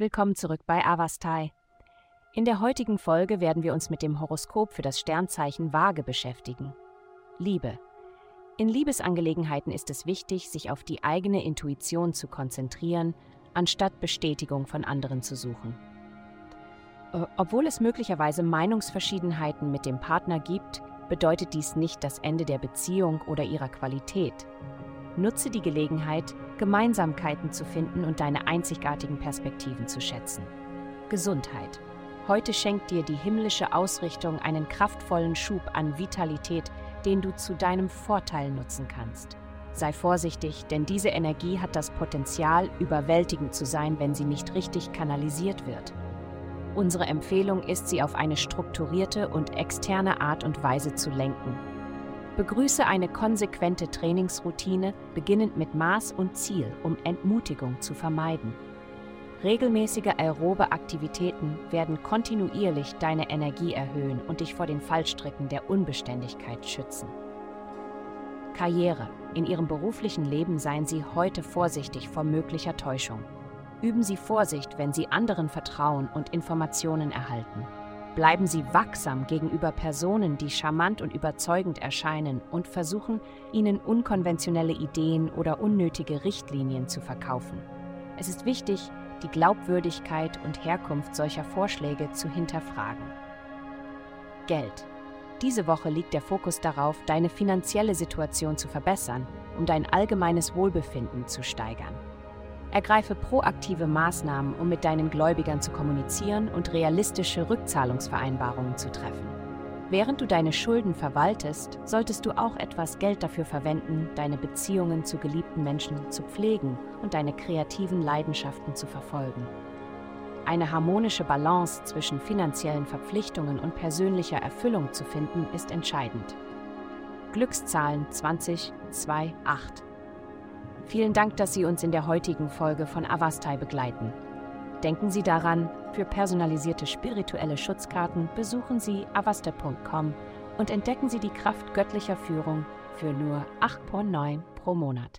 Willkommen zurück bei Avastai. In der heutigen Folge werden wir uns mit dem Horoskop für das Sternzeichen Waage beschäftigen. Liebe. In Liebesangelegenheiten ist es wichtig, sich auf die eigene Intuition zu konzentrieren, anstatt Bestätigung von anderen zu suchen. Äh, obwohl es möglicherweise Meinungsverschiedenheiten mit dem Partner gibt, bedeutet dies nicht das Ende der Beziehung oder ihrer Qualität. Nutze die Gelegenheit, Gemeinsamkeiten zu finden und deine einzigartigen Perspektiven zu schätzen. Gesundheit. Heute schenkt dir die himmlische Ausrichtung einen kraftvollen Schub an Vitalität, den du zu deinem Vorteil nutzen kannst. Sei vorsichtig, denn diese Energie hat das Potenzial, überwältigend zu sein, wenn sie nicht richtig kanalisiert wird. Unsere Empfehlung ist, sie auf eine strukturierte und externe Art und Weise zu lenken. Begrüße eine konsequente Trainingsroutine, beginnend mit Maß und Ziel, um Entmutigung zu vermeiden. Regelmäßige aerobe Aktivitäten werden kontinuierlich deine Energie erhöhen und dich vor den Fallstricken der Unbeständigkeit schützen. Karriere. In Ihrem beruflichen Leben seien Sie heute vorsichtig vor möglicher Täuschung. Üben Sie Vorsicht, wenn Sie anderen vertrauen und Informationen erhalten. Bleiben Sie wachsam gegenüber Personen, die charmant und überzeugend erscheinen und versuchen, Ihnen unkonventionelle Ideen oder unnötige Richtlinien zu verkaufen. Es ist wichtig, die Glaubwürdigkeit und Herkunft solcher Vorschläge zu hinterfragen. Geld. Diese Woche liegt der Fokus darauf, deine finanzielle Situation zu verbessern, um dein allgemeines Wohlbefinden zu steigern. Ergreife proaktive Maßnahmen, um mit deinen Gläubigern zu kommunizieren und realistische Rückzahlungsvereinbarungen zu treffen. Während du deine Schulden verwaltest, solltest du auch etwas Geld dafür verwenden, deine Beziehungen zu geliebten Menschen zu pflegen und deine kreativen Leidenschaften zu verfolgen. Eine harmonische Balance zwischen finanziellen Verpflichtungen und persönlicher Erfüllung zu finden, ist entscheidend. Glückszahlen 2028 Vielen Dank, dass Sie uns in der heutigen Folge von Avastai begleiten. Denken Sie daran, für personalisierte spirituelle Schutzkarten besuchen Sie avastai.com und entdecken Sie die Kraft göttlicher Führung für nur 8,9 pro Monat.